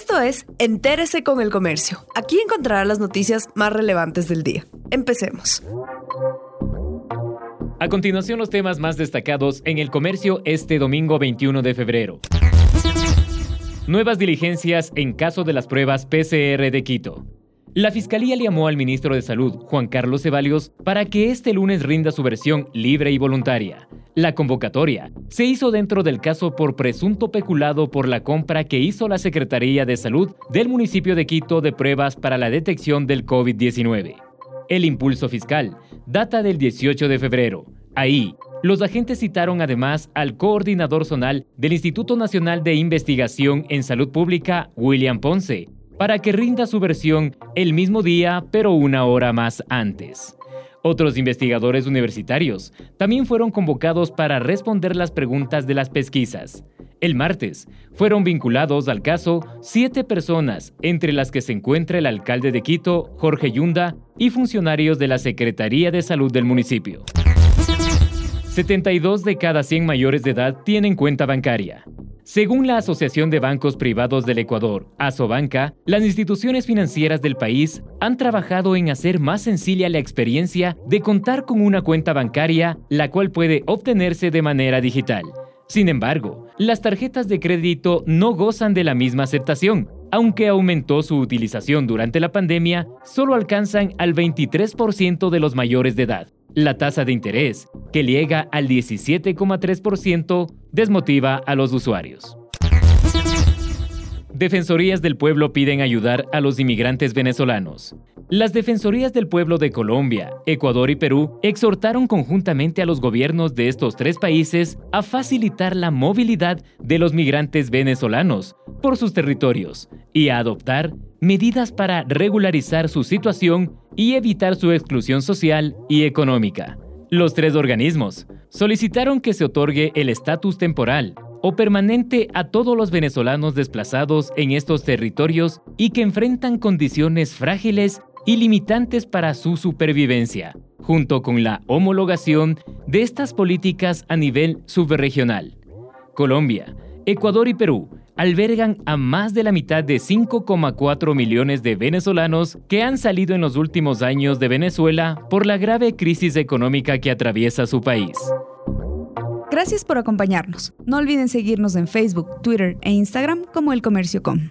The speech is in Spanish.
Esto es Entérese con el Comercio. Aquí encontrará las noticias más relevantes del día. Empecemos. A continuación los temas más destacados en el comercio este domingo 21 de febrero. Nuevas diligencias en caso de las pruebas PCR de Quito. La Fiscalía llamó al ministro de Salud, Juan Carlos Ceballos, para que este lunes rinda su versión libre y voluntaria. La convocatoria se hizo dentro del caso por presunto peculado por la compra que hizo la Secretaría de Salud del municipio de Quito de pruebas para la detección del COVID-19. El impulso fiscal data del 18 de febrero. Ahí, los agentes citaron además al coordinador zonal del Instituto Nacional de Investigación en Salud Pública, William Ponce, para que rinda su versión el mismo día, pero una hora más antes. Otros investigadores universitarios también fueron convocados para responder las preguntas de las pesquisas. El martes fueron vinculados al caso siete personas, entre las que se encuentra el alcalde de Quito, Jorge Yunda, y funcionarios de la Secretaría de Salud del municipio. 72 de cada 100 mayores de edad tienen cuenta bancaria. Según la Asociación de Bancos Privados del Ecuador, ASOBanca, las instituciones financieras del país han trabajado en hacer más sencilla la experiencia de contar con una cuenta bancaria, la cual puede obtenerse de manera digital. Sin embargo, las tarjetas de crédito no gozan de la misma aceptación. Aunque aumentó su utilización durante la pandemia, solo alcanzan al 23% de los mayores de edad. La tasa de interés, que llega al 17,3%, desmotiva a los usuarios. Defensorías del Pueblo piden ayudar a los inmigrantes venezolanos. Las Defensorías del Pueblo de Colombia, Ecuador y Perú exhortaron conjuntamente a los gobiernos de estos tres países a facilitar la movilidad de los migrantes venezolanos por sus territorios y adoptar medidas para regularizar su situación y evitar su exclusión social y económica. Los tres organismos solicitaron que se otorgue el estatus temporal o permanente a todos los venezolanos desplazados en estos territorios y que enfrentan condiciones frágiles y limitantes para su supervivencia, junto con la homologación de estas políticas a nivel subregional. Colombia, Ecuador y Perú albergan a más de la mitad de 5,4 millones de venezolanos que han salido en los últimos años de Venezuela por la grave crisis económica que atraviesa su país. Gracias por acompañarnos. No olviden seguirnos en Facebook, Twitter e Instagram como El Comercio Com.